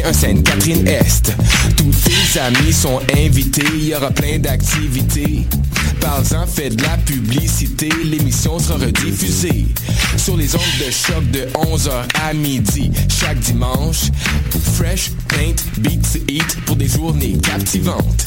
21 Sainte-Catherine-Est. Tous tes amis sont invités, il y aura plein d'activités. Parle-en, fais de la publicité, l'émission sera rediffusée sur les ondes de choc de 11h à midi chaque dimanche. Fresh, paint, beats, eat pour des journées captivantes.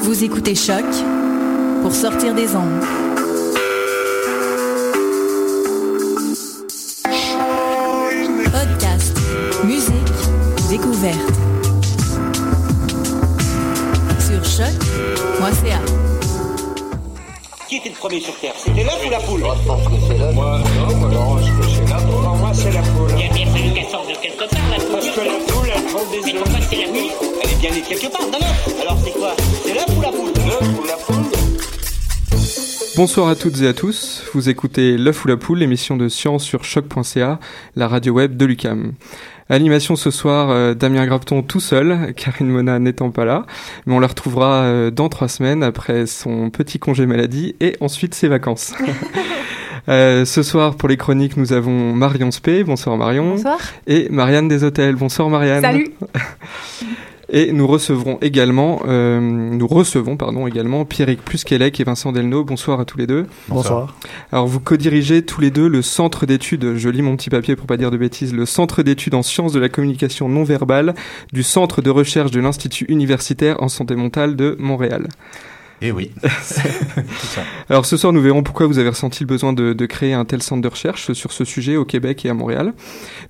Vous écoutez Choc pour sortir des ondes. Podcast, musique, découverte. Sur choc.ca. Qui était le premier sur Terre? C'était l'œuf ou la poule? Moi, je pense que c'est l'œuf. Moi, non, que la poule. Il a bien fallu qu'elle sorte de quelque part, la poule. Parce que la poule, elle prend des Mais œufs. pourquoi c'est la nuit Elle est bien née quelque part, dans l'œuf. Alors c'est quoi C'est l'œuf ou la poule L'œuf ou la poule Bonsoir à toutes et à tous, vous écoutez L'œuf ou la poule, l'émission de science sur choc.ca, la radio web de l'UCAM. Animation ce soir, euh, Damien Grapton tout seul, Karine Mona n'étant pas là, mais on la retrouvera euh, dans trois semaines après son petit congé maladie et ensuite ses vacances. Euh, ce soir, pour les chroniques, nous avons Marion Spé, bonsoir Marion, Bonsoir. et Marianne des Hôtels, bonsoir Marianne. Salut. Et nous recevrons également, euh, nous recevons pardon également Pierrick Plusquelec et Vincent Delno. Bonsoir à tous les deux. Bonsoir. Alors vous co-dirigez tous les deux le centre d'études, je lis mon petit papier pour pas dire de bêtises, le centre d'études en sciences de la communication non verbale du centre de recherche de l'Institut universitaire en santé mentale de Montréal. Eh oui. Alors ce soir nous verrons pourquoi vous avez ressenti le besoin de, de créer un tel centre de recherche sur ce sujet au Québec et à Montréal.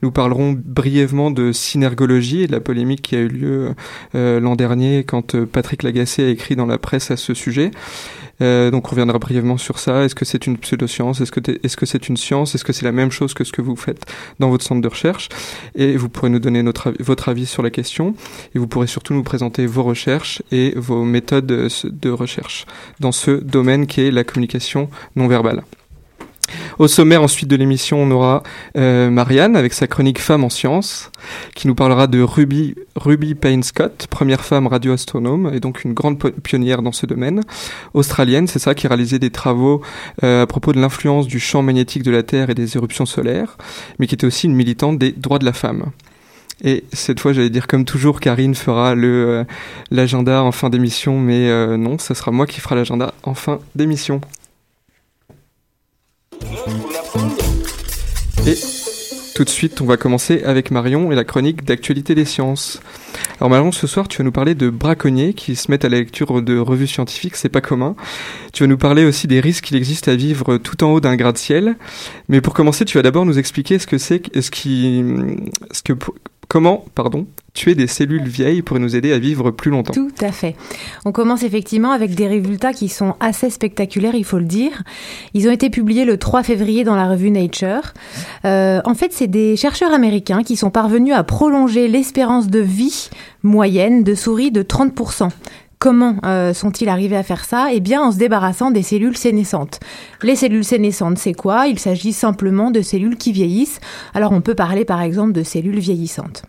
Nous parlerons brièvement de synergologie et de la polémique qui a eu lieu euh, l'an dernier quand euh, Patrick Lagacé a écrit dans la presse à ce sujet. Euh, donc on reviendra brièvement sur ça. Est-ce que c'est une pseudoscience? Est-ce que est-ce que c'est une science? Est-ce que c'est la même chose que ce que vous faites dans votre centre de recherche? Et vous pourrez nous donner votre avis sur la question. Et vous pourrez surtout nous présenter vos recherches et vos méthodes euh, de recherche dans ce domaine qui est la communication non verbale. Au sommaire ensuite de l'émission, on aura euh, Marianne avec sa chronique Femmes en sciences, qui nous parlera de Ruby, Ruby Payne Scott, première femme radioastronome et donc une grande pionnière dans ce domaine, australienne, c'est ça, qui a réalisé des travaux euh, à propos de l'influence du champ magnétique de la Terre et des éruptions solaires, mais qui était aussi une militante des droits de la femme. Et cette fois, j'allais dire comme toujours, Karine fera euh, l'agenda en fin d'émission, mais non, ça sera moi qui fera l'agenda en fin d'émission. Et tout de suite, on va commencer avec Marion et la chronique d'actualité des sciences. Alors Marion, ce soir, tu vas nous parler de braconniers qui se mettent à la lecture de revues scientifiques, c'est pas commun. Tu vas nous parler aussi des risques qu'il existe à vivre tout en haut d'un gratte-ciel. Mais pour commencer, tu vas d'abord nous expliquer ce que c'est, ce qui, ce comment, pardon, tuer des cellules vieilles pour nous aider à vivre plus longtemps. Tout à fait. On commence effectivement avec des résultats qui sont assez spectaculaires, il faut le dire. Ils ont été publiés le 3 février dans la revue Nature. Euh, en fait, c'est des chercheurs américains qui sont parvenus à prolonger l'espérance de vie moyenne de souris de 30%. Comment euh, sont-ils arrivés à faire ça? Eh bien, en se débarrassant des cellules sénescentes. Les cellules sénescentes, c'est quoi? Il s'agit simplement de cellules qui vieillissent. Alors, on peut parler par exemple de cellules vieillissantes.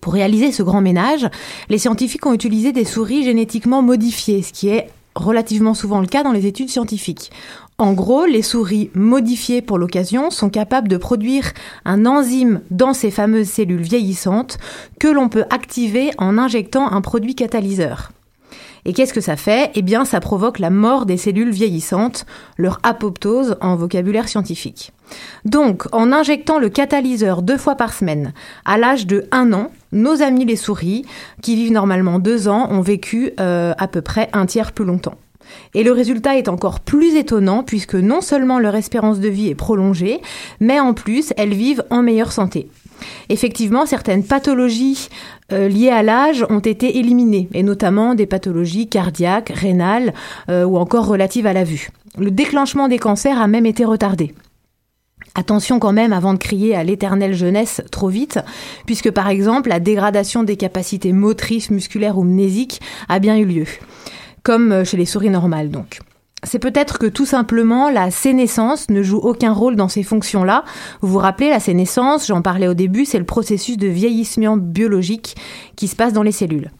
Pour réaliser ce grand ménage, les scientifiques ont utilisé des souris génétiquement modifiées, ce qui est relativement souvent le cas dans les études scientifiques. En gros, les souris modifiées pour l'occasion sont capables de produire un enzyme dans ces fameuses cellules vieillissantes que l'on peut activer en injectant un produit catalyseur. Et qu'est-ce que ça fait? Eh bien, ça provoque la mort des cellules vieillissantes, leur apoptose en vocabulaire scientifique. Donc, en injectant le catalyseur deux fois par semaine, à l'âge de 1 an, nos amis les souris, qui vivent normalement 2 ans, ont vécu euh, à peu près un tiers plus longtemps. Et le résultat est encore plus étonnant puisque non seulement leur espérance de vie est prolongée, mais en plus elles vivent en meilleure santé. Effectivement, certaines pathologies euh, liées à l'âge ont été éliminées, et notamment des pathologies cardiaques, rénales euh, ou encore relatives à la vue. Le déclenchement des cancers a même été retardé. Attention quand même avant de crier à l'éternelle jeunesse trop vite, puisque par exemple la dégradation des capacités motrices, musculaires ou mnésiques a bien eu lieu, comme chez les souris normales donc. C'est peut-être que tout simplement la sénescence ne joue aucun rôle dans ces fonctions-là. Vous vous rappelez, la sénescence, j'en parlais au début, c'est le processus de vieillissement biologique qui se passe dans les cellules.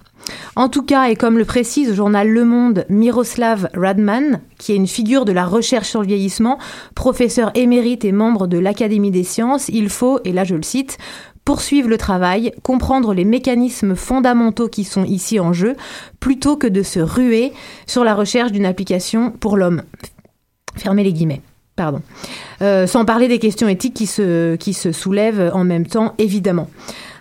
En tout cas, et comme le précise au journal Le Monde Miroslav Radman, qui est une figure de la recherche sur le vieillissement, professeur émérite et membre de l'Académie des sciences, il faut, et là je le cite, poursuivre le travail, comprendre les mécanismes fondamentaux qui sont ici en jeu, plutôt que de se ruer sur la recherche d'une application pour l'homme. Fermez les guillemets. Pardon. Euh, sans parler des questions éthiques qui se, qui se soulèvent en même temps, évidemment.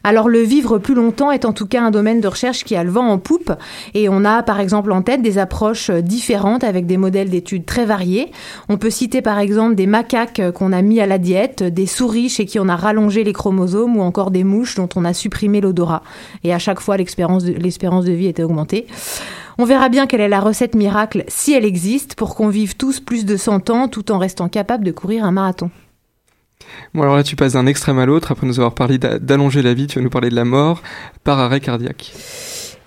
Alors le vivre plus longtemps est en tout cas un domaine de recherche qui a le vent en poupe et on a par exemple en tête des approches différentes avec des modèles d'études très variés. On peut citer par exemple des macaques qu'on a mis à la diète, des souris chez qui on a rallongé les chromosomes ou encore des mouches dont on a supprimé l'odorat. Et à chaque fois l'espérance de, vie était augmentée. On verra bien quelle est la recette miracle, si elle existe, pour qu'on vive tous plus de 100 ans tout en restant capable de courir un marathon. Bon, alors là, tu passes d'un extrême à l'autre. Après nous avoir parlé d'allonger la vie, tu vas nous parler de la mort par arrêt cardiaque.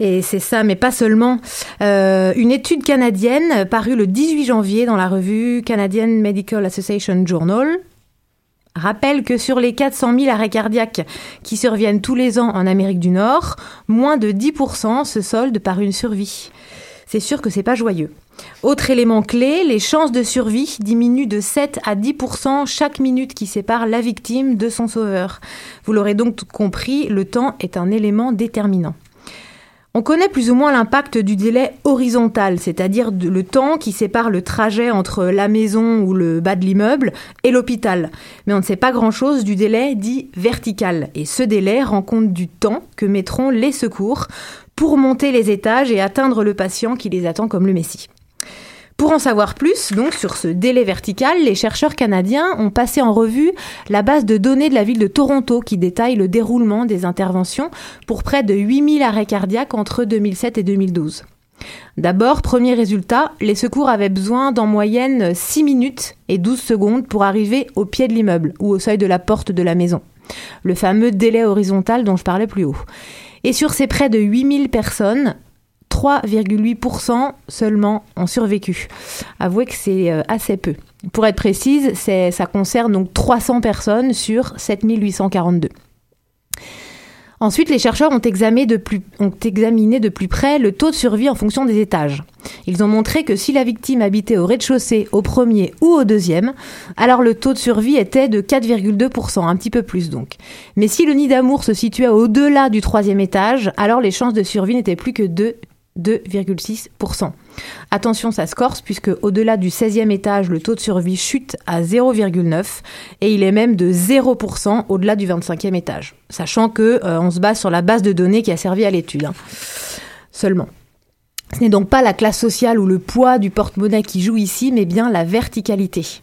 Et c'est ça, mais pas seulement. Euh, une étude canadienne parue le 18 janvier dans la revue Canadian Medical Association Journal rappelle que sur les 400 000 arrêts cardiaques qui surviennent tous les ans en Amérique du Nord, moins de 10% se soldent par une survie. C'est sûr que c'est pas joyeux. Autre élément clé, les chances de survie diminuent de 7 à 10% chaque minute qui sépare la victime de son sauveur. Vous l'aurez donc compris, le temps est un élément déterminant. On connaît plus ou moins l'impact du délai horizontal, c'est-à-dire le temps qui sépare le trajet entre la maison ou le bas de l'immeuble et l'hôpital. Mais on ne sait pas grand-chose du délai dit vertical. Et ce délai rend compte du temps que mettront les secours pour monter les étages et atteindre le patient qui les attend comme le Messie. Pour en savoir plus, donc, sur ce délai vertical, les chercheurs canadiens ont passé en revue la base de données de la ville de Toronto qui détaille le déroulement des interventions pour près de 8000 arrêts cardiaques entre 2007 et 2012. D'abord, premier résultat, les secours avaient besoin d'en moyenne 6 minutes et 12 secondes pour arriver au pied de l'immeuble ou au seuil de la porte de la maison. Le fameux délai horizontal dont je parlais plus haut. Et sur ces près de 8000 personnes, 3,8% seulement ont survécu. Avouez que c'est euh, assez peu. Pour être précise, ça concerne donc 300 personnes sur 7842. Ensuite, les chercheurs ont examiné, de plus, près le taux de survie en fonction des étages. Ils ont montré que si la victime habitait au rez-de-chaussée, au premier ou au deuxième, alors le taux de survie était de 4,2%, un petit peu plus donc. Mais si le nid d'amour se situait au-delà du troisième étage, alors les chances de survie n'étaient plus que de 2,6%. Attention, ça se corse puisque au-delà du 16e étage, le taux de survie chute à 0,9 et il est même de 0% au-delà du 25e étage. Sachant que euh, on se base sur la base de données qui a servi à l'étude. Hein. Seulement. Ce n'est donc pas la classe sociale ou le poids du porte-monnaie qui joue ici, mais bien la verticalité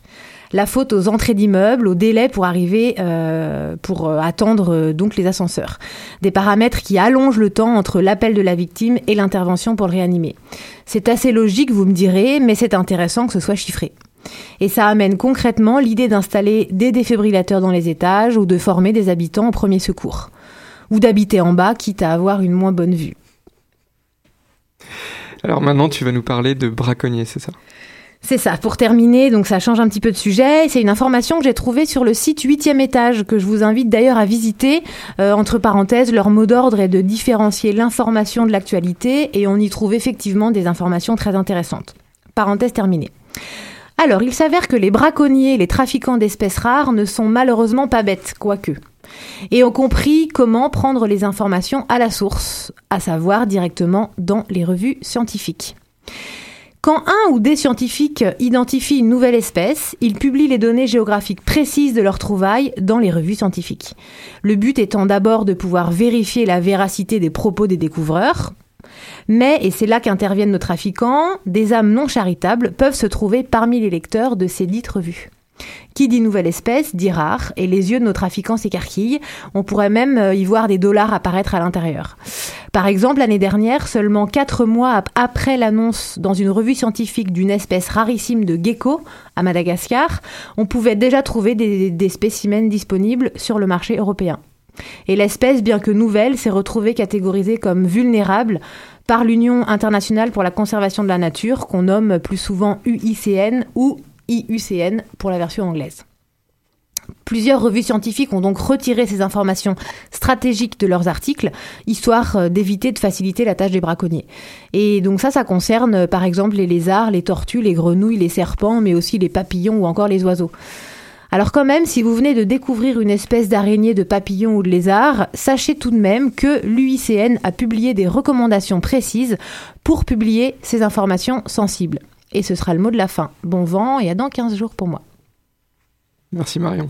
la faute aux entrées d'immeubles, au délai pour arriver, euh, pour euh, attendre euh, donc les ascenseurs. Des paramètres qui allongent le temps entre l'appel de la victime et l'intervention pour le réanimer. C'est assez logique, vous me direz, mais c'est intéressant que ce soit chiffré. Et ça amène concrètement l'idée d'installer des défibrillateurs dans les étages ou de former des habitants au premier secours. Ou d'habiter en bas, quitte à avoir une moins bonne vue. Alors maintenant, tu vas nous parler de braconniers, c'est ça? C'est ça. Pour terminer, donc ça change un petit peu de sujet. C'est une information que j'ai trouvée sur le site 8e étage, que je vous invite d'ailleurs à visiter. Euh, entre parenthèses, leur mot d'ordre est de différencier l'information de l'actualité et on y trouve effectivement des informations très intéressantes. Parenthèse terminée. Alors, il s'avère que les braconniers les trafiquants d'espèces rares ne sont malheureusement pas bêtes, quoique. Et ont compris comment prendre les informations à la source, à savoir directement dans les revues scientifiques. Quand un ou des scientifiques identifient une nouvelle espèce, ils publient les données géographiques précises de leur trouvaille dans les revues scientifiques. Le but étant d'abord de pouvoir vérifier la véracité des propos des découvreurs, mais, et c'est là qu'interviennent nos trafiquants, des âmes non charitables peuvent se trouver parmi les lecteurs de ces dites revues. Qui dit nouvelle espèce dit rare, et les yeux de nos trafiquants s'écarquillent. On pourrait même euh, y voir des dollars apparaître à l'intérieur. Par exemple, l'année dernière, seulement quatre mois après l'annonce dans une revue scientifique d'une espèce rarissime de gecko à Madagascar, on pouvait déjà trouver des, des spécimens disponibles sur le marché européen. Et l'espèce, bien que nouvelle, s'est retrouvée catégorisée comme vulnérable par l'Union internationale pour la conservation de la nature, qu'on nomme plus souvent UICN ou IUCN pour la version anglaise. Plusieurs revues scientifiques ont donc retiré ces informations stratégiques de leurs articles, histoire euh, d'éviter de faciliter la tâche des braconniers. Et donc ça, ça concerne euh, par exemple les lézards, les tortues, les grenouilles, les serpents, mais aussi les papillons ou encore les oiseaux. Alors quand même, si vous venez de découvrir une espèce d'araignée, de papillon ou de lézard, sachez tout de même que l'UICN a publié des recommandations précises pour publier ces informations sensibles. Et ce sera le mot de la fin. Bon vent et à dans 15 jours pour moi. Merci Marion.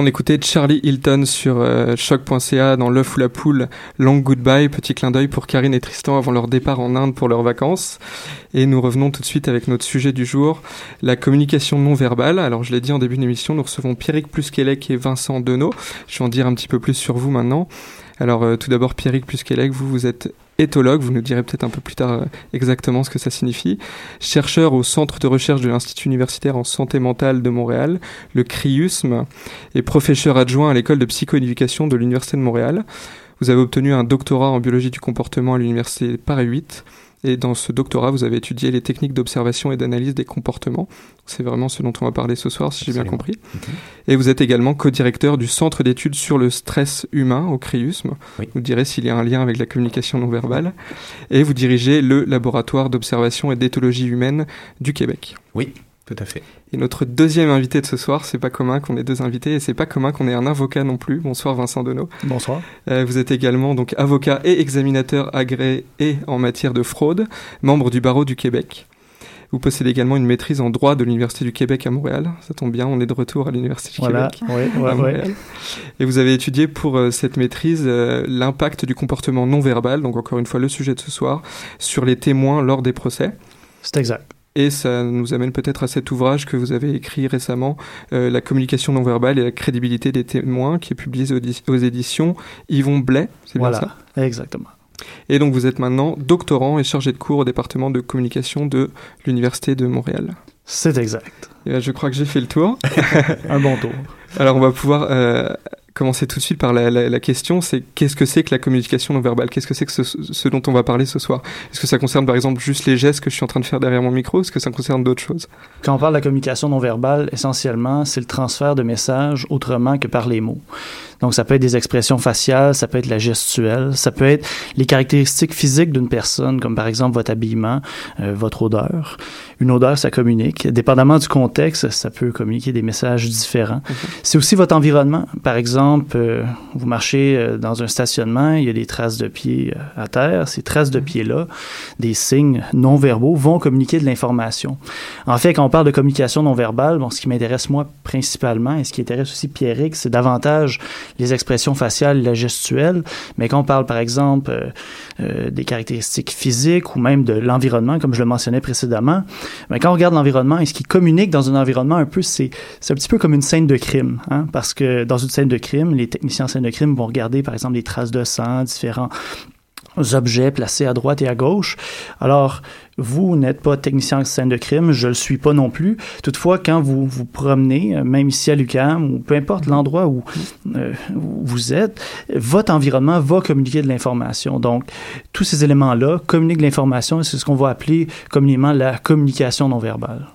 On écoutait Charlie Hilton sur euh, choc.ca dans L'œuf ou la poule, Long Goodbye, petit clin d'œil pour Karine et Tristan avant leur départ en Inde pour leurs vacances. Et nous revenons tout de suite avec notre sujet du jour, la communication non verbale. Alors je l'ai dit en début d'émission, nous recevons Pierrick Plusquelec et Vincent Denot. Je vais en dire un petit peu plus sur vous maintenant. Alors euh, tout d'abord Pierrick Plusquelec, vous vous êtes éthologue, vous nous direz peut-être un peu plus tard exactement ce que ça signifie, chercheur au Centre de recherche de l'Institut universitaire en santé mentale de Montréal, le CRIUSM, et professeur adjoint à l'école de psychoéducation de l'Université de Montréal. Vous avez obtenu un doctorat en biologie du comportement à l'Université Paris 8 et dans ce doctorat, vous avez étudié les techniques d'observation et d'analyse des comportements. C'est vraiment ce dont on va parler ce soir, si j'ai bien compris. Mhm. Et vous êtes également co-directeur du Centre d'études sur le stress humain au CRIUSM. Vous direz s'il y a un lien avec la communication non verbale. Et vous dirigez le laboratoire d'observation et d'éthologie humaine du Québec. Oui, tout à fait. Et notre deuxième invité de ce soir, c'est pas commun qu'on ait deux invités et c'est pas commun qu'on ait un avocat non plus. Bonsoir Vincent Denot. Bonsoir. Euh, vous êtes également donc avocat et examinateur agréé en matière de fraude, membre du barreau du Québec. Vous possédez également une maîtrise en droit de l'Université du Québec à Montréal. Ça tombe bien, on est de retour à l'Université du Québec. à Montréal. Et vous avez étudié pour euh, cette maîtrise euh, l'impact du comportement non verbal, donc encore une fois le sujet de ce soir, sur les témoins lors des procès. C'est exact. Et ça nous amène peut-être à cet ouvrage que vous avez écrit récemment, euh, La communication non verbale et la crédibilité des témoins, qui est publié aux, éditions Yvon Blais. C'est bien ça? Exactement. Et donc vous êtes maintenant doctorant et chargé de cours au département de communication de l'Université de Montréal. C'est exact. Et je crois que j'ai fait le tour. Un bon tour. Alors on va pouvoir euh, commencer tout de suite par la, question, c'est qu'est-ce que c'est que la communication non verbale? Qu'est-ce que c'est que ce, dont on va parler ce soir? Est-ce que ça concerne par exemple juste les gestes que je suis en train de faire derrière mon micro? Est-ce que ça concerne d'autres choses? Quand on parle de la communication non verbale, essentiellement, c'est le transfert de messages autrement que par les mots. Donc, ça peut être des expressions faciales, ça peut être la gestuelle, ça peut être les caractéristiques physiques d'une personne, comme par exemple votre habillement, euh, votre odeur. Une odeur, ça communique. Dépendamment du contexte, ça peut communiquer des messages différents. C'est aussi votre environnement. Par exemple, euh, vous marchez euh, dans un stationnement, il y a des traces de pieds à terre. Ces traces de pieds-là, des signes non verbaux, vont communiquer de l'information. En fait, quand on parle de communication non verbale, bon, ce qui m'intéresse moi principalement et ce qui intéresse aussi Pierrick, c'est davantage les expressions faciales et la gestuelle, mais quand on parle par exemple euh, euh, des caractéristiques physiques ou même de l'environnement, comme je le mentionnais précédemment, mais quand on regarde l'environnement et ce qui communique dans un environnement un peu, c'est un petit peu comme une scène de crime, hein, parce que dans une scène de crime, les techniciens en scène de crime vont regarder par exemple des traces de sang, différents objets placés à droite et à gauche. Alors, vous n'êtes pas technicien en scène de crime, je le suis pas non plus. Toutefois, quand vous vous promenez, euh, même ici à l'UQAM, ou peu importe l'endroit où euh, vous êtes, votre environnement va communiquer de l'information. Donc, tous ces éléments-là communiquent de l'information et c'est ce qu'on va appeler communément la communication non verbale.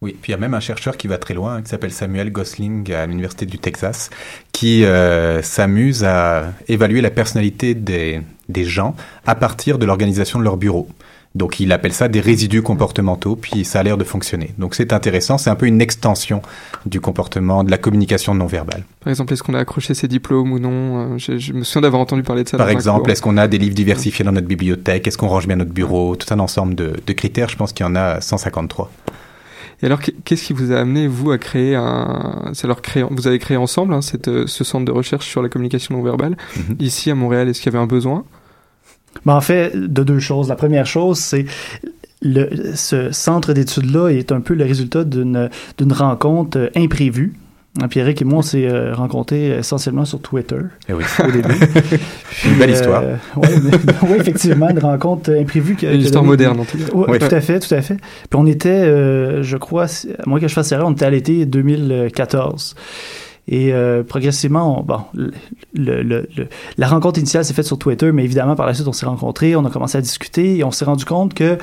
Oui, puis il y a même un chercheur qui va très loin, hein, qui s'appelle Samuel Gosling à l'Université du Texas, qui euh, s'amuse à évaluer la personnalité des, des gens à partir de l'organisation de leur bureau. Donc il appelle ça des résidus comportementaux, puis ça a l'air de fonctionner. Donc c'est intéressant, c'est un peu une extension du comportement, de la communication non verbale. Par exemple, est-ce qu'on a accroché ses diplômes ou non? Euh, je, me souviens d'avoir entendu parler de ça. Par exemple, est-ce qu'on a des livres diversifiés dans notre bibliothèque? Est-ce qu'on range bien notre bureau? Tout un ensemble de, de critères, je pense qu'il y en a 153. Et alors, qu'est-ce qui vous a amené, vous, à créer un... Alors, créé... Vous avez créé ensemble hein, cette, ce centre de recherche sur la communication non verbale. Mhm. Ici, à Montréal, est-ce qu'il y avait un besoin? Ben, En fait, de deux choses. La première chose, c'est... Le, ce centre d'études-là est un peu le résultat d'une rencontre euh, imprévue Pierrick et moi, on s'est euh, rencontrés essentiellement sur Twitter eh oui. au début. une belle histoire. Euh, oui, effectivement, une rencontre imprévue. une histoire moderne, en tout cas. Oui, tout à fait, tout à fait. Puis on était, euh, je crois, à moins que je fasse erreur, on était à l'été 2014. Et progressivement, bon, le, le, la rencontre initiale s'est faite sur Twitter, mais évidemment, par la suite, on s'est rencontrés, on a commencé à discuter et on s'est rendu compte que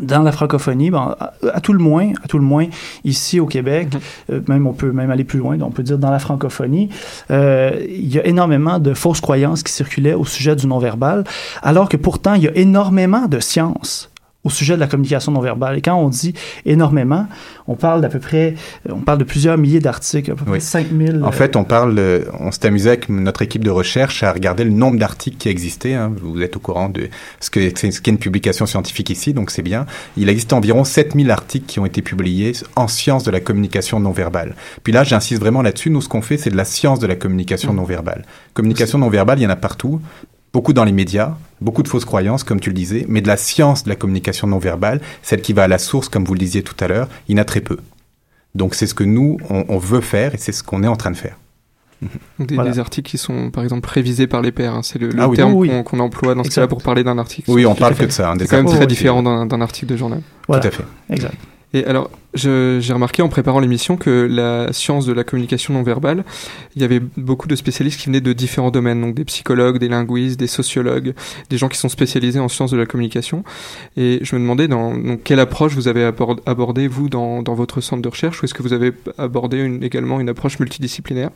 dans la francophonie, ben, à, tout le moins, à tout le moins, ici au Québec, mhm. euh, même on peut même aller plus loin, on peut dire dans la francophonie, euh, il y a énormément de fausses croyances qui circulaient au sujet du non-verbal, alors que pourtant il y a énormément de sciences au sujet de la communication non verbale. Et quand on dit énormément, on parle d'à peu près, euh, on parle de plusieurs milliers d'articles, à peu près 5000. En fait, on parle, on s'est amusé avec notre équipe de recherche à regarder le nombre d'articles qui existaient. Hein. Vous êtes au courant de ce qu'est ce qu'est une publication scientifique ici, donc c'est bien. Il existe environ 7000 articles qui ont été publiés en sciences de la communication non verbale. Puis là, j'insiste vraiment là-dessus. Nous, ce qu'on fait, c'est de la science de la communication mmh. non verbale. Communication non verbale, il y en a partout beaucoup dans les médias, beaucoup de fausses croyances, comme tu le disais, mais de la science de la communication non verbale, celle qui va à la source, comme vous le disiez tout à l'heure, il y en a très peu. Donc c'est ce que nous, on, veut faire et c'est ce qu'on est en train de faire. Des, des, articles qui sont, par exemple, révisés par les pairs. Hein. C'est le, le ah terme qu'on emploie dans ce cas-là pour parler d'un article. Oui, on parle que de ça. Hein, c'est quand même très différent d'un article de journal. Tout à fait. Exact. Et alors, j'ai remarqué en préparant l'émission que la science de la communication non verbale, il y avait beaucoup de spécialistes qui venaient de différents domaines, donc des psychologues, des linguistes, des sociologues, des gens qui sont spécialisés en sciences de la communication. Et je me demandais dans, quelle approche vous avez abordé, vous, dans, dans, votre centre de recherche, ou est-ce que vous avez abordé une, également une approche multidisciplinaire?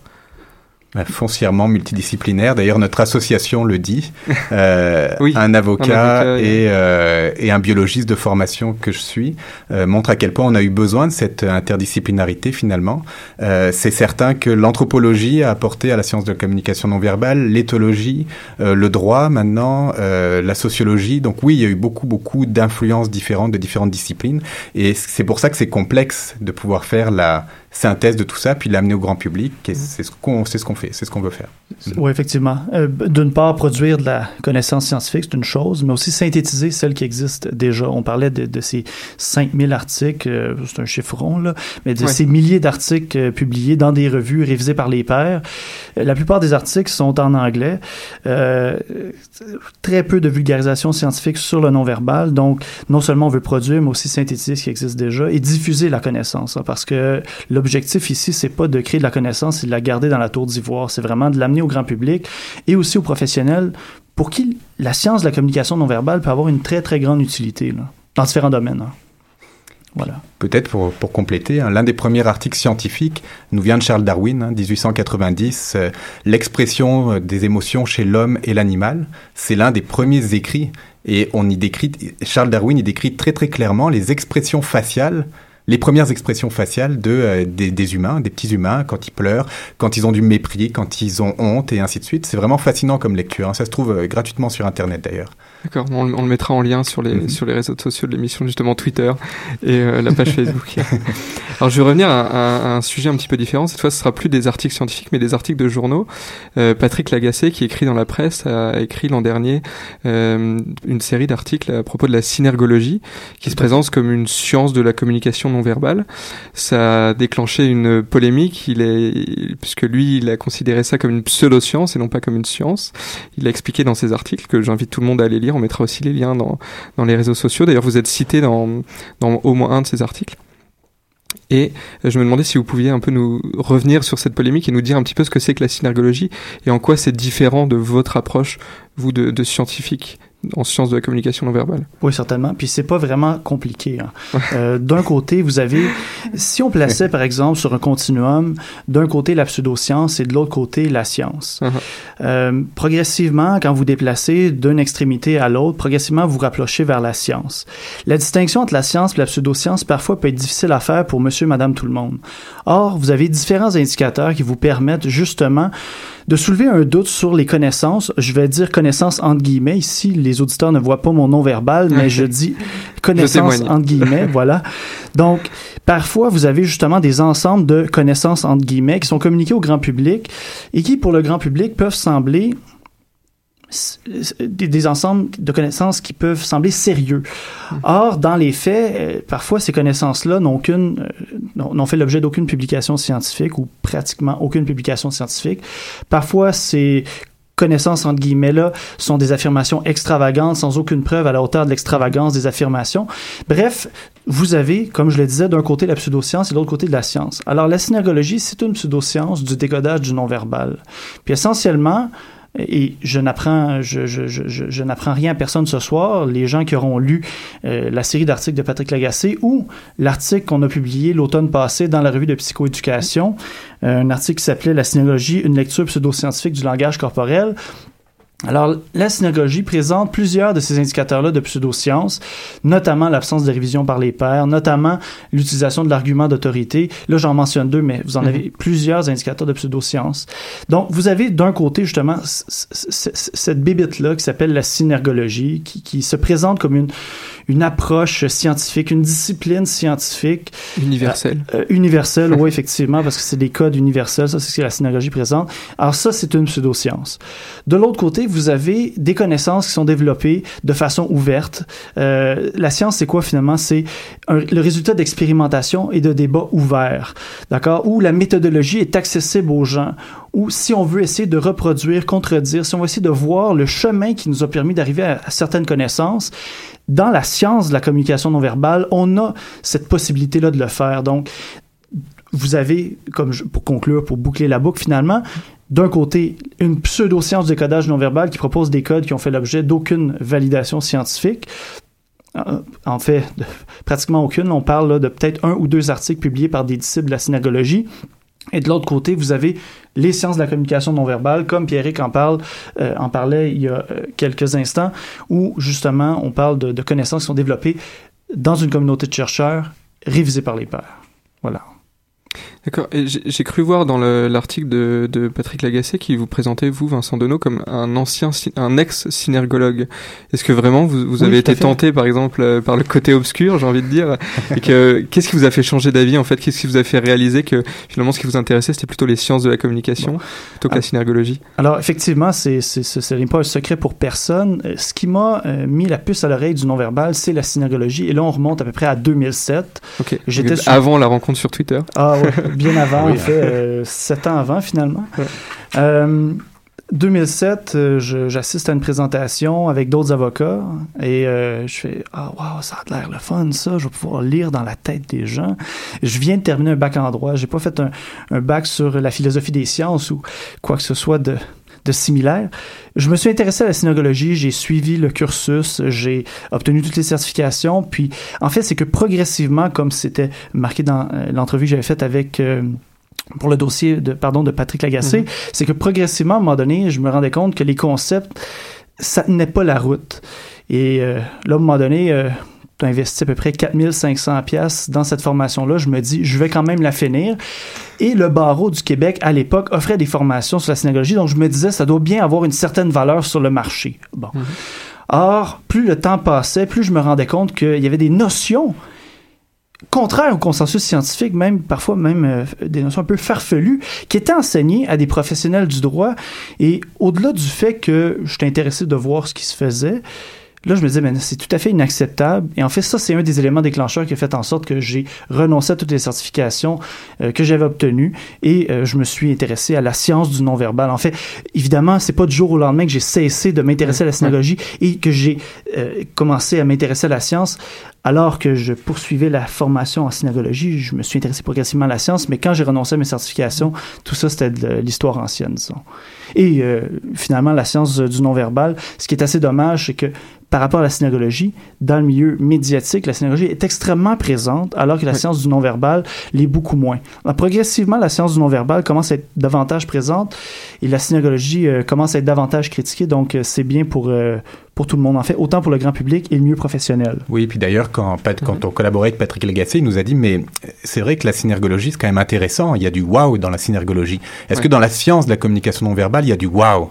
Foncièrement multidisciplinaire. D'ailleurs, notre association le dit. Euh, un avocat, et, euh, et, un biologiste de formation que je suis euh, montre à quel point on a eu besoin de cette interdisciplinarité finalement. Euh, c'est certain que l'anthropologie a apporté à la science de la communication non verbale, l'éthologie, euh, le droit maintenant, euh, la sociologie. Donc oui, il y a eu beaucoup, beaucoup d'influences différentes de différentes disciplines. Et c'est pour ça que c'est complexe de pouvoir faire la synthèse de tout ça, puis l'amener au grand public. Et c'est ce qu'on ce qu'on fait, c'est ce qu'on veut faire. Oui, effectivement. Euh, D'une part, produire de la connaissance scientifique, c'est une chose, mais aussi synthétiser celle qui existe déjà. On parlait de, de ces 5000 articles, euh, c'est un chiffron, là, mais de ces milliers d'articles euh, publiés dans des revues révisées par les pairs. La plupart des articles sont en anglais. très peu de vulgarisation scientifique sur le non-verbal. Donc, non seulement on veut produire, mais aussi synthétiser ce qui existe déjà et diffuser la connaissance. Hein, parce que le l'objectif ici, c'est pas de créer de la connaissance et de la garder dans la tour d'ivoire. C'est vraiment de l'amener au grand public et aussi aux professionnels pour qui la science de la communication non verbale peut avoir une très, très grande utilité dans différents domaines. Hein. Voilà. Peut-être pour, compléter, hein, l'un des premiers articles scientifiques nous vient de Charles Darwin, 1890. Hein, euh, l'expression euh, des émotions chez l'homme et l'animal, c'est l'un des premiers écrits. Et on y décrit, Charles Darwin y décrit très très clairement les expressions faciales les premières expressions faciales de euh, des, humains, des petits humains, quand ils pleurent, quand ils ont du mépris, quand ils ont honte et ainsi de suite. C'est vraiment fascinant comme lecture. Hein. Ça se trouve euh, gratuitement sur Internet d'ailleurs. D'accord, on, le mettra en lien sur les, mhm. sur les réseaux sociaux de l'émission, justement Twitter et euh, la page Facebook. Alors je vais revenir à, un sujet un petit peu différent. Cette fois, ce sera plus des articles scientifiques, mais des articles de journaux. Patrick Lagacé, qui écrit dans la presse, a écrit l'an dernier une série d'articles à propos de la synergologie, qui se présente comme une science de la communication non verbale. Ça a déclenché une polémique, il est, puisque lui, il a considéré ça comme une pseudo-science et non pas comme une science. Il a expliqué dans ses articles, que j'invite tout le monde à aller lire, on mettra aussi les liens dans, dans les réseaux sociaux. D'ailleurs, vous êtes cité dans, au moins un de ces articles. Et je me demandais si vous pouviez un peu nous revenir sur cette polémique et nous dire un petit peu ce que c'est que la synergologie et en quoi c'est différent de votre approche, vous, de scientifique en sciences de la communication non verbale. Oui, certainement. Puis c'est pas vraiment compliqué. Hein. euh, d'un côté, vous avez, si on plaçait par exemple sur un continuum, d'un côté la pseudoscience et de l'autre côté la science. Uh-huh. euh, progressivement, quand vous déplacez d'une extrémité à l'autre, progressivement vous rapprochez vers la science. La distinction entre la science et la pseudoscience parfois peut être difficile à faire pour Monsieur, Madame, tout le monde. Or, vous avez différents indicateurs qui vous permettent justement de soulever un doute sur les connaissances. Je vais dire connaissances entre guillemets. Ici, les auditeurs ne voient pas mon nom verbal, mais je dis connaissances entre guillemets. voilà. Donc, parfois, vous avez justement des ensembles de connaissances entre guillemets qui sont communiquées au grand public et qui, pour le grand public, peuvent sembler des, ensembles de connaissances qui peuvent sembler sérieux. Or, dans les faits, euh, parfois ces connaissances-là n'ont euh, n'ont fait l'objet d'aucune publication scientifique ou pratiquement aucune publication scientifique. Parfois, ces connaissances entre guillemets là sont des affirmations extravagantes sans aucune preuve à la hauteur de l'extravagance des affirmations. Bref, vous avez, comme je le disais, d'un côté la pseudoscience et de l'autre côté de la science. Alors la synergologie, c'est une pseudoscience du décodage du non-verbal. Puis essentiellement, et je n'apprends je, je, je, je n'apprends rien à personne ce soir. Les gens qui auront lu euh, la série d'articles de Patrick Lagacé ou l'article qu'on a publié l'automne passé dans la revue de psychoéducation, euh, un article qui s'appelait La synologie, une lecture pseudo-scientifique du langage corporel, alors, la synagogie présente plusieurs de ces indicateurs-là de pseudosciences, notamment l'absence de révision par les pairs, notamment l'utilisation de l'argument d'autorité. Là, j'en mentionne deux, mais vous en avez mhm. plusieurs indicateurs de pseudosciences. Donc, vous avez d'un côté, justement, cette bébite-là qui s'appelle la synergologie, qui, qui, se présente comme une, une approche scientifique, une discipline scientifique. Universelle. Euh, euh, universelle, oui, effectivement, parce que c'est des codes universels, ça c'est ce que la synagogie présente. Alors ça, c'est une pseudoscience. De l'autre côté, vous avez des connaissances qui sont développées de façon ouverte. Euh, la science, c'est quoi finalement? C'est le résultat d'expérimentation et de débats ouverts, d'accord? Où la méthodologie est accessible aux gens, ou si on veut essayer de reproduire, contredire, si on veut essayer de voir le chemin qui nous a permis d'arriver à, certaines connaissances, dans la science de la communication non verbale, on a cette possibilité-là de le faire. Donc, vous avez, comme pour conclure, pour boucler la boucle finalement, d'un côté, une pseudo-science de codage non verbal qui propose des codes qui ont fait l'objet d'aucune validation scientifique. Euh, en fait, pratiquement aucune. On parle de peut-être un ou deux articles publiés par des disciples de la synagologie. Et de l'autre côté, vous avez les sciences de la communication non verbale, comme Pierrick en parle, euh, en parlait il y a euh, quelques instants, où justement on parle de, de connaissances qui sont développées dans une communauté de chercheurs, révisées par les pairs. Voilà. D'accord. Et j'ai cru voir dans l'article de, de, Patrick Lagacé qui vous présentait, vous, Vincent Denot, comme un ancien, un ex-synergologue. Est-ce que vraiment vous, vous avez été tenté, par exemple, euh, par le côté obscur, j'ai envie de dire Et que qu'est-ce qui vous a fait changer d'avis, en fait? Qu'est-ce qui vous a fait réaliser que finalement ce qui vous intéressait, c'était plutôt les sciences de la communication plutôt que la ah. synergologie? Alors, effectivement, c'est ce n'est pas un secret pour personne. Euh, ce qui m'a euh, mis la puce à l'oreille du non-verbal, c'est la synergologie. Et là, on remonte à peu près à 2007. Ok. J'étais avant la rencontre sur Twitter. Ah ouais. bien avant, en fait, euh, sept ans avant finalement. 2007, euh, euh, j'assiste à une présentation avec d'autres avocats et je fais Ah, wow, ça a l'air le fun, ça. Je vais pouvoir lire dans la tête des gens. Je viens de terminer un bac en droit. J'ai pas fait un, un, bac sur la philosophie des sciences ou quoi que ce soit de, de similaire. Je me suis intéressé à la synagogie, j'ai suivi le cursus, j'ai obtenu toutes les certifications, puis en fait, c'est que progressivement, comme c'était marqué dans euh, l'entrevue que j'avais faite avec... Euh, pour le dossier de pardon de Patrick Lagacé, mhm. c'est que progressivement à un moment donné, je me rendais compte que les concepts ça tenait pas la route. Et euh, là, à un moment donné, tu as investi à peu près 4500 pièces dans cette formation-là. Je me dis, je vais quand même la finir. Et le barreau du Québec, à l'époque, offrait des formations sur la synagogie. Donc, je me disais, ça doit bien avoir une certaine valeur sur le marché. Bon. Mhm. Or, plus le temps passait, plus je me rendais compte qu'il y avait des notions contraires au consensus scientifique, même parfois même euh, des notions un peu farfelues, qui étaient enseignées à des professionnels du droit. Et au-delà du fait que je j'étais intéressé de voir ce qui se faisait, Là, je me disais, mais c'est tout à fait inacceptable. Et en fait, ça, c'est un des éléments déclencheurs qui a fait en sorte que j'ai renoncé à toutes les certifications euh, que j'avais obtenues et euh, je me suis intéressé à la science du non-verbal. En fait, évidemment, c'est pas du jour au lendemain que j'ai cessé de m'intéresser à la synagogie et que j'ai euh, commencé à m'intéresser à la science alors que je poursuivais la formation en synagologie, je me suis intéressé progressivement à la science, mais quand j'ai renoncé à mes certifications, tout ça, c'était de l'histoire ancienne, disons. Et euh, finalement, la science du non-verbal, ce qui est assez dommage, c'est que par rapport à la synagologie, dans le milieu médiatique, la synagologie est extrêmement présente, alors que la science du non-verbal l'est beaucoup moins. progressivement, la science du non-verbal commence à être davantage présente et la synagologie euh, commence à être davantage critiquée, donc euh, c'est bien pour, pour tout le monde, en fait, autant pour le grand public et le milieu professionnel. Oui, puis d'ailleurs, quand, quand on collaborait avec Patrick Legacé, il nous a dit, mais c'est vrai que la synergologie, c'est quand même intéressant, il y a du wow dans la synergologie. Est-ce que dans la science de la communication non verbale, il y a du wow?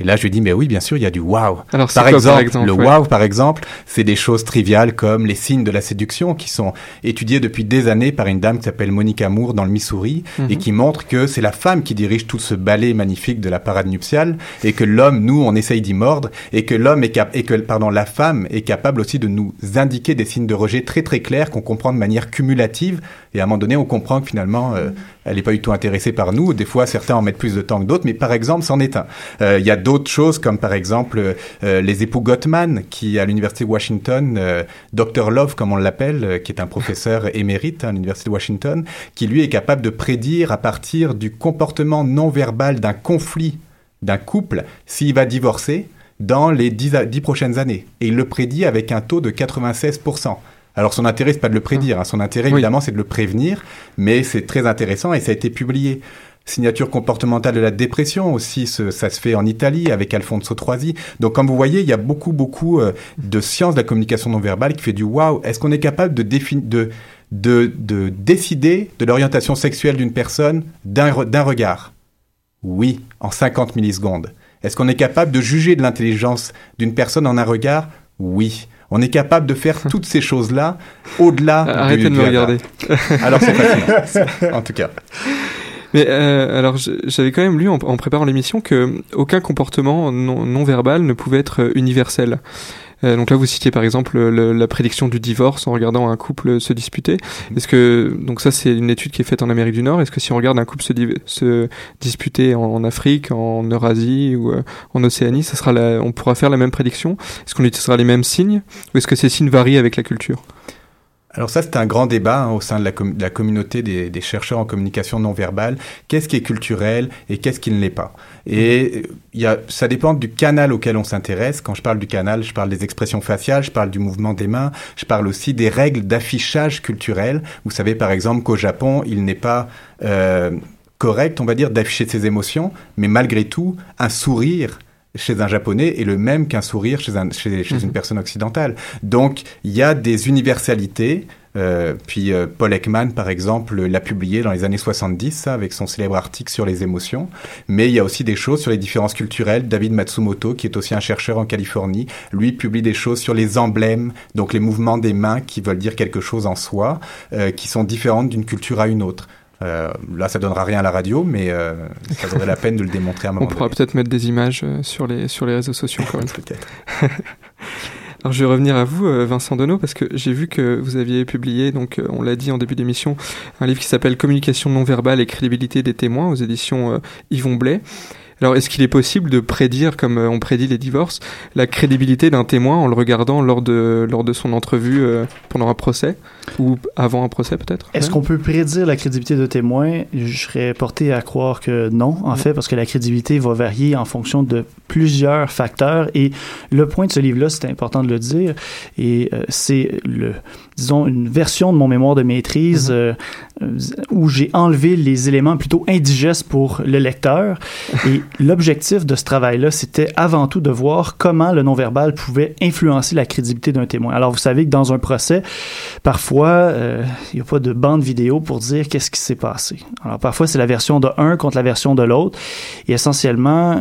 Et là, je lui dis, mais oui, bien sûr, il y a du wow. Alors, par, exemple, par exemple, le wow, par exemple, c'est des choses triviales comme les signes de la séduction qui sont étudiés depuis des années par une dame qui s'appelle Monique Amour dans le Missouri et mhm. qui montre que c'est la femme qui dirige tout ce ballet magnifique de la parade nuptiale et que l'homme, nous, on essaye d'y mordre et que l'homme est cap et que, pardon, la femme est capable aussi de nous indiquer des signes de rejet très très clairs qu'on comprend de manière cumulative et à un moment donné, on comprend que finalement, euh, elle n'est pas du tout intéressée par nous. Des fois, certains en mettent plus de temps que d'autres, mais par exemple, c'en est un. Euh, il y a d'autres choses comme par exemple euh, les époux Gottman, qui à l'université de Washington, Dr Love comme on l'appelle, qui est un professeur émérite à l'université de Washington, qui lui est capable de prédire à partir du comportement non verbal d'un conflit d'un couple s'il va divorcer dans les dix, dix prochaines années. Et il le prédit avec un taux de 96%. Alors son intérêt, c'est pas de le prédire. Hein. Son intérêt, évidemment, c'est de le prévenir, mais c'est très intéressant et ça a été publié. Signature comportementale de la dépression aussi, ça se fait en Italie avec Alfonso Troisi. Donc comme vous voyez, il y a beaucoup, beaucoup euh, de sciences de la communication non verbale qui fait du wow. Est-ce qu'on est capable de, de, de, de décider de l'orientation sexuelle d'une personne d'un regard? Oui, en 50 millisecondes. Est-ce qu'on est capable de juger de l'intelligence d'une personne en un regard? Oui On est capable de faire toutes ces choses-là au-delà. Arrêtez de me regarder. Alors c'est facile, en tout cas. Mais euh, alors j'avais quand même lu en, préparant l'émission que aucun comportement non, non, verbal ne pouvait être universel. Euh, donc là, vous citiez par exemple la prédiction du divorce en regardant un couple se disputer. Mhm. Est-ce que donc ça c'est une étude qui est faite en Amérique du Nord. Est-ce que si on regarde un couple se, se disputer en, Afrique, en Eurasie ou euh, en Océanie, ça sera la, on pourra faire la même prédiction Est-ce qu'on utilisera les mêmes signes ou est-ce que ces signes varient avec la culture? Alors ça, c'est un grand débat hein, au sein de la, communauté des, chercheurs en communication non verbale. Qu'est-ce qui est culturel et qu'est-ce qui ne l'est pas? Et il y a, ça dépend du canal auquel on s'intéresse. Quand je parle du canal, je parle des expressions faciales, je parle du mouvement des mains, je parle aussi des règles d'affichage culturel. Vous savez par exemple qu'au Japon, il n'est pas... Euh, correct, on va dire, d'afficher ses émotions, mais malgré tout, un sourire chez un japonais est le même qu'un sourire chez, un, chez, chez une mhm. personne occidentale. Donc il y a des universalités. Euh, puis euh, Paul Ekman, par exemple, l'a publié dans les années 70 ça, avec son célèbre article sur les émotions. Mais il y a aussi des choses sur les différences culturelles. David Matsumoto, qui est aussi un chercheur en Californie, lui publie des choses sur les emblèmes, donc les mouvements des mains qui veulent dire quelque chose en soi, euh, qui sont différentes d'une culture à une autre. Euh, là, ça donnera rien à la radio, mais euh, ça vaudrait la peine de le démontrer à un moment On pourra peut-être mettre des images euh, sur les, sur les réseaux sociaux encore une fois. Alors je vais revenir à vous, Vincent Donneau, parce que j'ai vu que vous aviez publié, donc on l'a dit en début d'émission, un livre qui s'appelle Communication non verbale et crédibilité des témoins aux éditions Yvon Blais. Alors, est-ce qu'il est possible de prédire, comme euh, on prédit les divorces, la crédibilité d'un témoin en le regardant lors de, lors de son entrevue euh, pendant un procès? Ou avant un procès peut-être? Est-ce qu'on peut prédire la crédibilité de témoin? Je serais porté à croire que non, en fait, parce que la crédibilité va varier en fonction de plusieurs facteurs. Et le point de ce livre-là, c'est important de le dire, et euh, c'est le disons, une version de mon mémoire de maîtrise mhm. euh, où j'ai enlevé les éléments plutôt indigestes pour le lecteur. Et l'objectif de ce travail-là, c'était avant tout de voir comment le non-verbal pouvait influencer la crédibilité d'un témoin. Alors, vous savez que dans un procès, parfois, euh, il n'y a pas de bande vidéo pour dire qu'est-ce qui s'est passé. Alors, parfois, c'est la version de un contre la version de l'autre. Et essentiellement,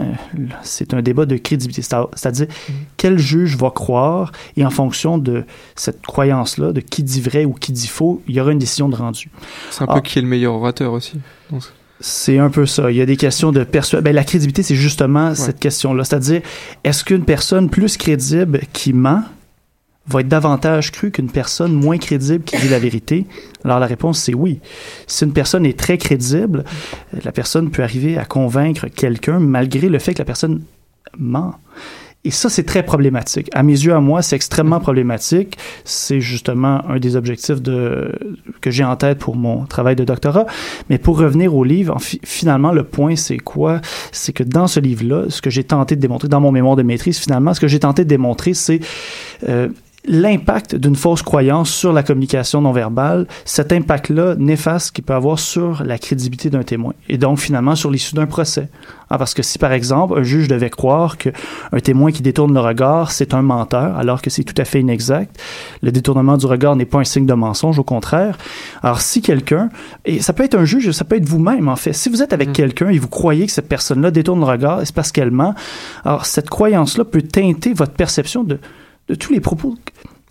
c'est un débat de crédibilité. C'est-à-dire, mhm. quel juge va croire et en fonction de cette croyance-là, de qui dit vrai ou qui dit faux, il y aura une décision de rendu. C'est un peu ah. qui est le meilleur orateur aussi. C'est un peu ça. Il y a des questions de persuasion. Ben, la crédibilité, c'est justement cette question-là. C'est-à-dire, est-ce qu'une personne plus crédible qui ment va être davantage crue qu'une personne moins crédible qui dit la vérité? Alors la réponse, c'est oui. Si une personne est très crédible, la personne peut arriver à convaincre quelqu'un malgré le fait que la personne ment. Et ça, c'est très problématique. À mes yeux, à moi, c'est extrêmement problématique. C'est justement un des objectifs de, que j'ai en tête pour mon travail de doctorat. Mais pour revenir au livre, finalement, le point, c'est quoi? C'est que dans ce livre-là, ce que j'ai tenté de démontrer, dans mon mémoire de maîtrise, finalement, ce que j'ai tenté de démontrer, c'est euh, l'impact d'une fausse croyance sur la communication non verbale, cet impact-là néfaste qu'il peut avoir sur la crédibilité d'un témoin et donc finalement sur l'issue d'un procès. Ah, parce que si par exemple un juge devait croire qu'un témoin qui détourne le regard c'est un menteur alors que c'est tout à fait inexact, le détournement du regard n'est pas un signe de mensonge, au contraire. Alors si quelqu'un, et ça peut être un juge, ça peut être vous-même en fait, si vous êtes avec mm. quelqu'un et vous croyez que cette personne-là détourne le regard, c'est parce qu'elle ment, alors cette croyance-là peut teinter votre perception de de tous les propos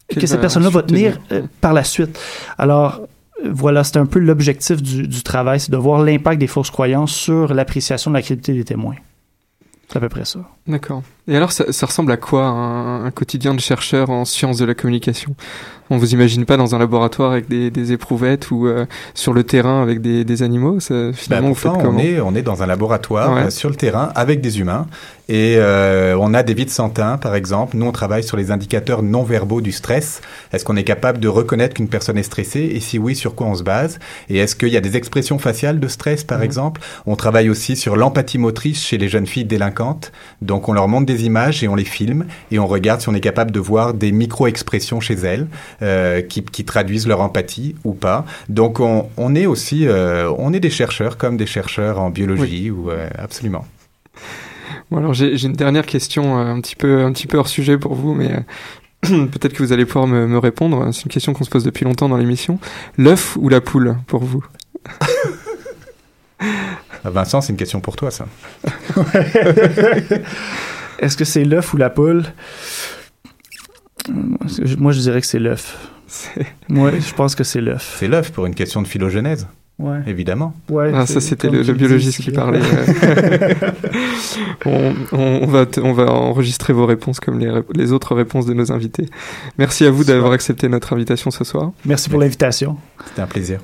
que cette personne-là va tenir euh, par la suite. Alors, voilà, c'est un peu l'objectif du, du, travail, c'est de voir l'impact des fausses croyances sur l'appréciation de la crédibilité des témoins. C'est à peu près ça. D'accord. Et alors, ça, ça, ressemble à quoi un, un, quotidien de chercheur en sciences de la communication? On vous imagine pas dans un laboratoire avec des, des éprouvettes ou euh, sur le terrain avec des, des animaux? Ça, Finalement, bah, on est, on est dans un laboratoire euh, sur le terrain avec des humains et euh, on a des vides santins, par exemple. Nous, on travaille sur les indicateurs non verbaux du stress. Est-ce qu'on est capable de reconnaître qu'une personne est stressée? Et si oui, sur quoi on se base? Et est-ce qu'il y a des expressions faciales de stress, par mhm. exemple? On travaille aussi sur l'empathie motrice chez les jeunes filles délinquantes. Donc, on leur montre des images et on les filme et on regarde si on est capable de voir des micro-expressions chez elles euh, qui, qui, traduisent leur empathie ou pas. Donc on, on est aussi, euh, on est des chercheurs comme des chercheurs en biologie ou euh, absolument. Bon alors j'ai une dernière question un petit peu un petit peu hors sujet pour vous, mais peut-être que vous allez pouvoir me, me répondre. C'est une question qu'on se pose depuis longtemps dans l'émission. L'œuf ou la poule pour vous? Vincent, c'est une question pour toi, ça. Est-ce que c'est l'œuf ou la poule? Moi, je dirais que c'est l'œuf. Moi, je pense que c'est l'œuf. C'est l'œuf pour une question de phylogénèse. Ouais. Évidemment. Ouais, Ah, ça, c'était le, le biologiste qui parlait. on, on, va on va enregistrer vos réponses comme les, les autres réponses de nos invités. Merci à vous d'avoir accepté notre invitation ce soir. Merci pour l'invitation. C'était un plaisir.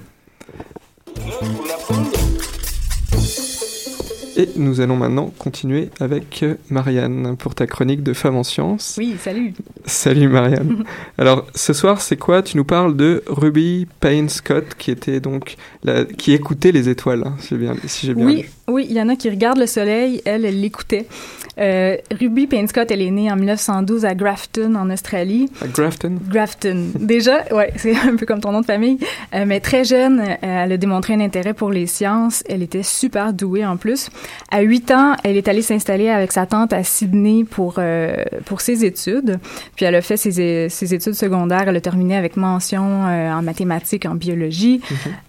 Et nous allons maintenant continuer avec Marianne pour ta chronique de Femmes en sciences. Oui, salut. Salut Marianne. Alors ce soir, c'est quoi? Tu nous parles de Ruby Payne Scott qui était donc la... qui écoutait les étoiles, hein, si j'ai bien, si bien oui, lu. Oui, il y en a qui regardent le soleil. Elle, elle l'écoutait. Euh, Ruby Payne Scott, elle est née en 1912 à Grafton, en Australie. À Grafton? Grafton. Déjà, ouais, c'est un peu comme ton nom de famille. Euh, mais très jeune, euh, elle a démontré un intérêt pour les sciences. Elle était super douée en plus. À 8 ans, elle est allée s'installer avec sa tante à Sydney pour, euh, pour ses études. Puis elle a fait ses, ses études secondaires. Elle a terminé avec mention euh, en mathématiques, en biologie.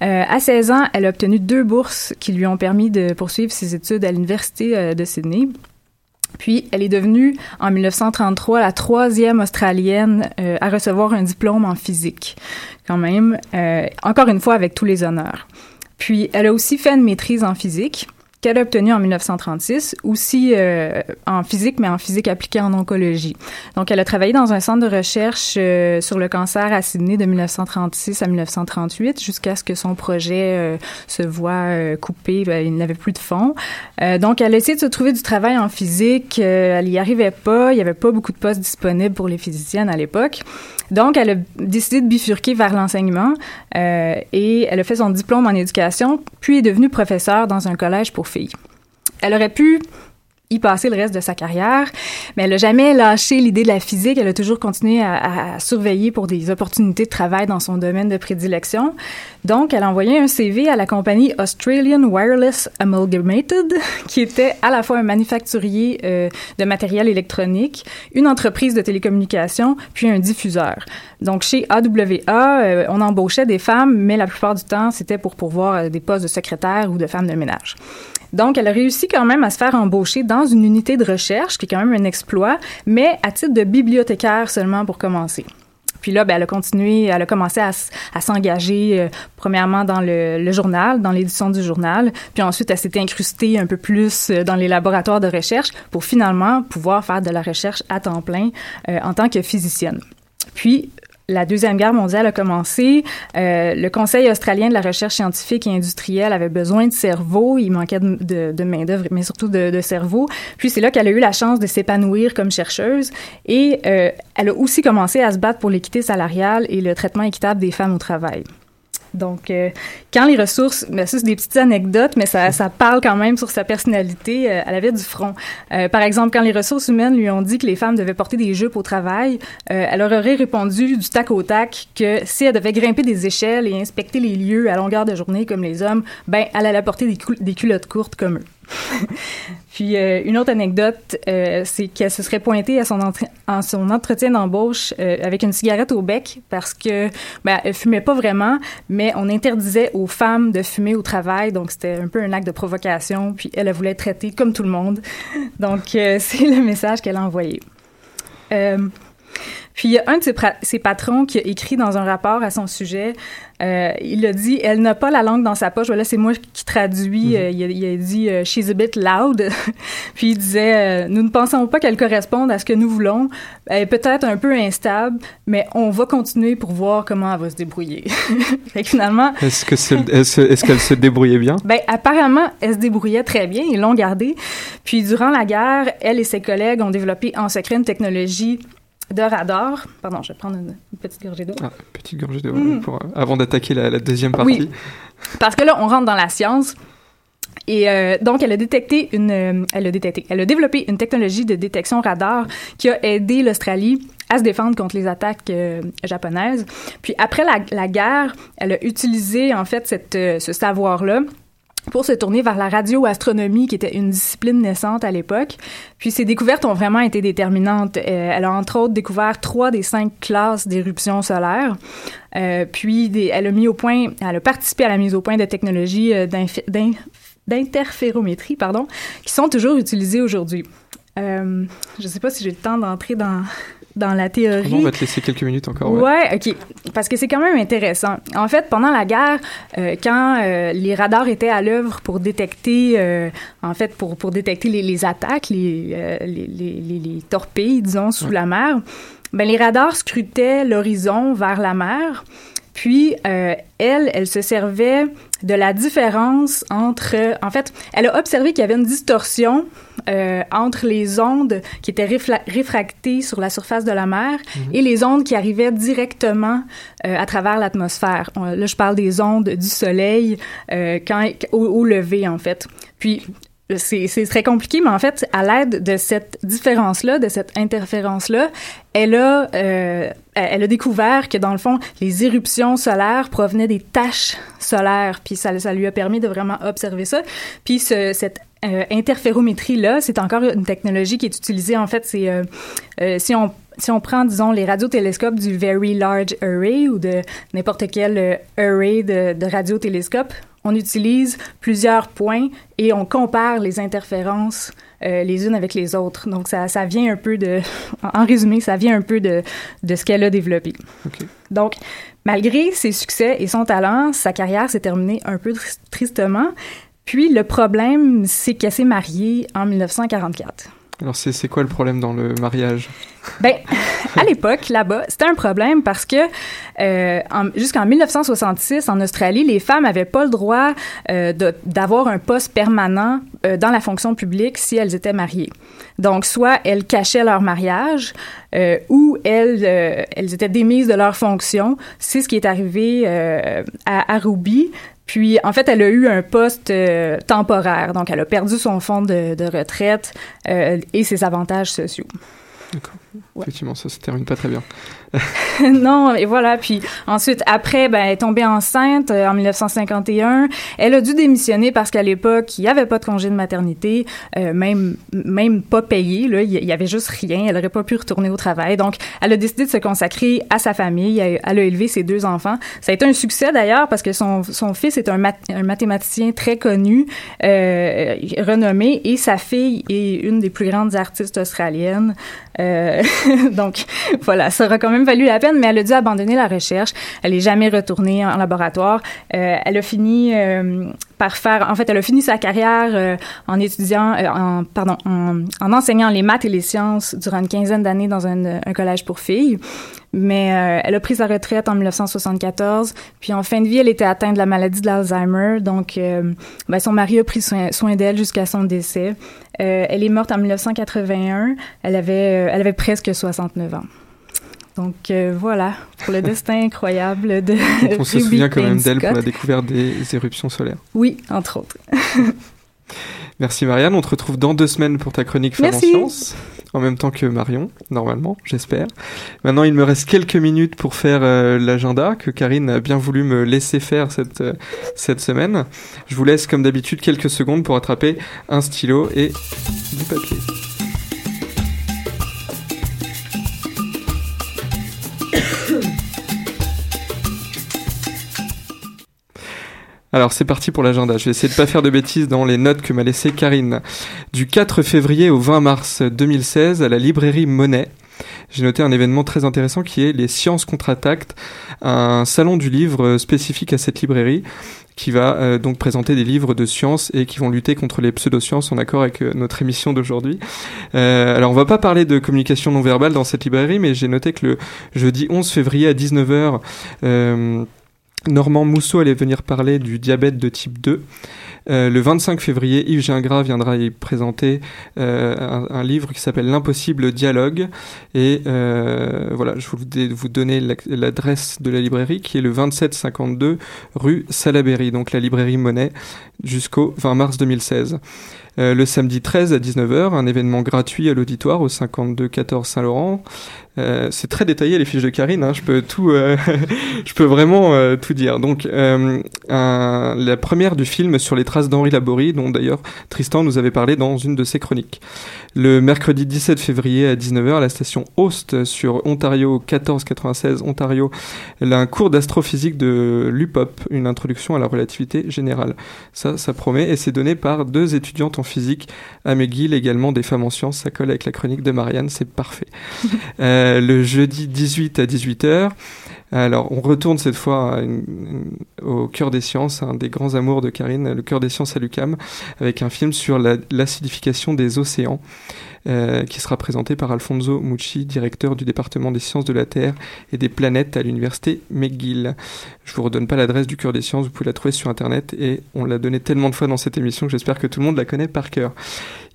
Mm-hmm. à 16 ans, elle a obtenu deux bourses qui lui ont permis de poursuivre ses études à l'Université de Sydney. Puis, elle est devenue, en 1933, la troisième Australienne euh, à recevoir un diplôme en physique, quand même, euh, encore une fois avec tous les honneurs. Puis, elle a aussi fait une maîtrise en physique qu'elle a obtenue en 1936, aussi euh, en physique, mais en physique appliquée en oncologie. Donc, elle a travaillé dans un centre de recherche euh, sur le cancer à Sydney de 1936 à 1938, jusqu'à ce que son projet euh, se voit coupé. Ben, il n'avait plus de fonds. donc, elle a essayé de se trouver du travail en physique. elle n'y arrivait pas. Il n'y avait pas beaucoup de postes disponibles pour les physiciennes à l'époque. Donc, elle a décidé de bifurquer vers l'enseignement euh, et elle a fait son diplôme en éducation, puis est devenue professeure dans un collège pour filles. Elle aurait pu y passer le reste de sa carrière, mais elle n'a jamais lâché l'idée de la physique. Elle a toujours continué à, surveiller pour des opportunités de travail dans son domaine de prédilection. Donc, elle a envoyé un CV à la compagnie Australian Wireless Amalgamated, qui était à la fois un manufacturier euh, de matériel électronique, une entreprise de télécommunications, puis un diffuseur. Donc, chez AWA, euh, on embauchait des femmes, mais la plupart du temps, c'était pour pourvoir euh, des postes de secrétaire ou de femmes de ménage. Donc, elle a réussi quand même à se faire embaucher dans une unité de recherche, qui est quand même un exploit, mais à titre de bibliothécaire seulement pour commencer. Puis là, ben, elle a continué, elle a commencé à, s'engager euh, premièrement dans le, le journal, dans l'édition du journal, puis ensuite elle s'était incrustée un peu plus euh, dans les laboratoires de recherche pour finalement pouvoir faire de la recherche à temps plein euh, en tant que physicienne. Puis la Deuxième Guerre mondiale a commencé. Euh, le Conseil australien de la recherche scientifique et industrielle avait besoin de cerveaux. Il manquait de, de, de main-d'œuvre, mais surtout de, de cerveaux. Puis c'est là qu'elle a eu la chance de s'épanouir comme chercheuse. Et euh, elle a aussi commencé à se battre pour l'équité salariale et le traitement équitable des femmes au travail. Donc, euh, quand les ressources, ben ça c'est des petites anecdotes, mais ça, ça parle quand même sur sa personnalité. Euh, elle avait du front. Euh, par exemple, quand les ressources humaines lui ont dit que les femmes devaient porter des jupes au travail, euh, elle aurait répondu du tac au tac que si elle devait grimper des échelles et inspecter les lieux à longueur de journée comme les hommes, ben elle allait porter des, des culottes courtes comme eux. Puis euh, une autre anecdote, euh, c'est qu'elle se serait pointée à son, en son entretien d'embauche euh, avec une cigarette au bec parce que ben, elle fumait pas vraiment, mais on interdisait aux femmes de fumer au travail, donc c'était un peu un acte de provocation. Puis elle, elle voulait être traitée comme tout le monde, donc c'est le message qu'elle a envoyé. Puis il y a un de ses, ses, patrons qui a écrit dans un rapport à son sujet, euh, il a dit, elle n'a pas la langue dans sa poche. Voilà, c'est moi qui traduis. Mm -hmm. euh, il, a, il, a, dit, uh, she's a bit loud. Puis il disait, euh, nous ne pensons pas qu'elle corresponde à ce que nous voulons. Elle est peut-être un peu instable, mais on va continuer pour voir comment elle va se débrouiller. fait que finalement. Est-ce que est-ce, est qu'elle se débrouillait bien? Ben apparemment, elle se débrouillait très bien. Ils l'ont gardée. Puis durant la guerre, elle et ses collègues ont développé en secret une technologie de radar. Pardon, je vais prendre une, une petite gorgée d'eau. Ah, petite gorgée d'eau, pour, euh, avant d'attaquer la, la, deuxième partie. Oui, parce que là, on rentre dans la science. Et euh, donc, elle a détecté une, euh, elle a détecté, elle a développé une technologie de détection radar qui a aidé l'Australie à se défendre contre les attaques euh, japonaises. Puis après la, la, guerre, elle a utilisé en fait cette, ce savoir-là pour se tourner vers la radioastronomie, qui était une discipline naissante à l'époque. Puis ses découvertes ont vraiment été déterminantes. Euh, elle a entre autres découvert trois des cinq classes d'éruptions solaires. Euh, puis elle a mis au point, elle a participé à la mise au point de technologies euh, d'interférométrie, pardon, qui sont toujours utilisées aujourd'hui. Je ne sais pas si j'ai le temps d'entrer dans dans la théorie. On va te laisser quelques minutes encore. Ouais, ouais ok. Parce que c'est quand même intéressant. En fait, pendant la guerre, euh, quand euh, les radars étaient à l'œuvre pour détecter, euh, en fait, pour, pour détecter les, les attaques, les, les, les, les, torpilles, disons, sous la mer, ben, les radars scrutaient l'horizon vers la mer. Puis, euh, elle, elle se servait de la différence entre... En fait, elle a observé qu'il y avait une distorsion euh, entre les ondes qui étaient réfractées sur la surface de la mer mm-hmm. et les ondes qui arrivaient directement euh, à travers l'atmosphère. Là, je parle des ondes du soleil euh, quand, au, au lever, en fait. Puis, c'est très compliqué, mais en fait, à l'aide de cette différence-là, de cette interférence-là, elle a, euh, elle a découvert que dans le fond, les éruptions solaires provenaient des taches solaires, puis ça, ça lui a permis de vraiment observer ça. Puis ce, cette euh, interférométrie-là, c'est encore une technologie qui est utilisée. En fait, c'est euh, euh si on si on prend, disons, les radiotélescopes du Very Large Array ou de n'importe quel array de, de radiotélescopes, on utilise plusieurs points et on compare les interférences euh, les unes avec les autres. Donc, ça, ça vient un peu de, en résumé, ça vient un peu de, de ce qu'elle a développé. Donc, malgré ses succès et son talent, sa carrière s'est terminée un peu tristement. Puis, le problème, c'est qu'elle s'est mariée en 1944. Alors, c'est quoi le problème dans le mariage? Ben, à l'époque, là-bas, c'était un problème parce que euh, jusqu'en 1966, en Australie, les femmes n'avaient pas le droit euh, d'avoir un poste permanent euh, dans la fonction publique si elles étaient mariées. Donc, soit elles cachaient leur mariage ou elles, elles étaient démises de leur fonction. C'est ce qui est arrivé à, à Ruby. Puis, en fait, elle a eu un poste euh, temporaire. Donc, elle a perdu son fonds de, de retraite euh, et ses avantages sociaux. D'accord. Effectivement, ça se termine pas très bien. non, et voilà. Puis ensuite, après, ben, elle est tombée enceinte euh, en 1951. Elle a dû démissionner parce qu'à l'époque, il n'y avait pas de congé de maternité, euh, même même pas payé. Là, il y avait juste rien. Elle n'aurait pas pu retourner au travail. Donc, elle a décidé de se consacrer à sa famille. Elle, a élevé ses deux enfants. Ça a été un succès d'ailleurs parce que son, son fils est un, un mathématicien très connu, euh, renommé, et sa fille est une des plus grandes artistes australiennes. Donc voilà, ça aura quand même valu la peine, mais elle a dû abandonner la recherche. Elle n'est jamais retournée en laboratoire. Euh, elle a fini euh, par faire, en fait, elle a fini sa carrière euh, en étudiant, en, pardon, en, en, enseignant les maths et les sciences durant une quinzaine d'années dans un, collège pour filles. Mais elle a pris sa retraite en 1974. Puis en fin de vie, elle était atteinte de la maladie de l'Alzheimer. Donc, ben, son mari a pris soin, soin d'elle jusqu'à son décès. elle est morte en 1981. Elle avait, elle avait presque 69 ans. Donc euh, voilà, pour le destin incroyable de On se souvient quand même d'elle pour la découverte des éruptions solaires. Oui, entre autres. Merci Marianne, on te retrouve dans deux semaines pour ta chronique Faire en Sciences, en même temps que Marion, normalement, j'espère. Maintenant, il me reste quelques minutes pour faire euh, l'agenda que Karine a bien voulu me laisser faire cette, euh, cette semaine. Je vous laisse comme d'habitude quelques secondes pour attraper un stylo et du papier. Alors c'est parti pour l'agenda. Je vais essayer de pas faire de bêtises dans les notes que m'a laissé Karine. Du 4 février au 20 mars 2016 à la librairie Monet. J'ai noté un événement très intéressant qui est les Sciences contre-attaque, un salon du livre spécifique à cette librairie qui va euh, donc présenter des livres de sciences et qui vont lutter contre les pseudosciences en accord avec euh, notre émission d'aujourd'hui. Euh, alors on va pas parler de communication non verbale dans cette librairie, mais j'ai noté que le jeudi 11 février à 19h, Normand Mousseau allait venir parler du diabète de type 2. Euh, le 25 février, Yves Gingras viendra y présenter euh, un, livre qui s'appelle L'impossible dialogue. Et euh, voilà, je voulais vous donner l'adresse de la librairie qui est le 2752 rue Salaberry, donc la librairie Monet, jusqu'au 20 mars 2016. Euh, le samedi 13 à 19h, un événement gratuit à l'auditoire au 52 14 Saint-Laurent. Euh, c'est très détaillé les fiches de Karine, hein, je peux tout, euh, je peux vraiment euh, tout dire. Donc, un, la première du film sur les phrase d'Henri Laborie, dont d'ailleurs Tristan nous avait parlé dans une de ses chroniques. Le mercredi 17 février à 19h, à la station Host sur Ontario 1496 Ontario, elle a un cours d'astrophysique de l'UPOP, une introduction à la relativité générale. Ça, ça promet, et c'est donné par deux étudiantes en physique à McGill, également des femmes en sciences, ça colle avec la chronique de Marianne, c'est parfait. euh, le jeudi 18 à 18h, alors, on retourne cette fois au cœur des sciences, un des grands amours de Karine, le cœur des sciences à l'UCAM, avec un film sur l'acidification des océans. Euh, qui sera présenté par Alfonso Mucci, directeur du département des sciences de la Terre et des planètes à l'université McGill. Je vous redonne pas l'adresse du cœur des sciences, vous pouvez la trouver sur internet et on l'a donné tellement de fois dans cette émission que j'espère que tout le monde la connaît par cœur.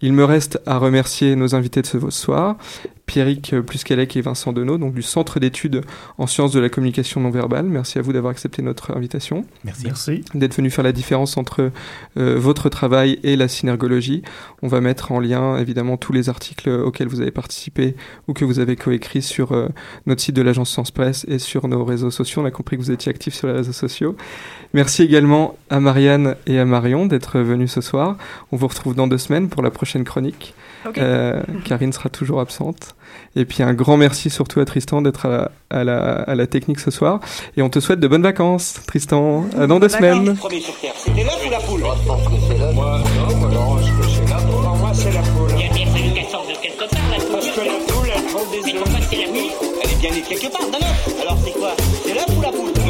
Il me reste à remercier nos invités de ce soir, Pierrick Pluscalec et Vincent Denot, donc du Centre d'études en sciences de la communication non verbale. Merci à vous d'avoir accepté notre invitation. Merci. Merci. D'être venu faire la différence entre euh, votre travail et la synergologie. On va mettre en lien évidemment tous les articles auxquels vous avez participé ou que vous avez coécrit sur euh, notre site de l'agence Science Presse et sur nos réseaux sociaux. On a compris que vous étiez actifs sur les réseaux sociaux. Merci également à Marianne et à Marion d'être venus ce soir. On vous retrouve dans deux semaines pour la prochaine chronique. Euh, Karine sera toujours absente. Et puis un grand merci surtout à Tristan d'être à, à, la, à la technique ce soir. Et on te souhaite de bonnes vacances, Tristan. À dans deux semaines. C'était l'œuf ou la poule Moi, je pense que c'est l'œuf. Moi, non, moi, non, je que c'est la poule. moi, c'est la poule. Il a bien fallu qu'elle sorte de quelque part, la poule. Parce que la poule, elle prend des œufs. Mais pourquoi c'est la nuit Elle est bien née quelque part d'un œuf. Alors c'est quoi? C'est l'œuf L'œuf ou la poule?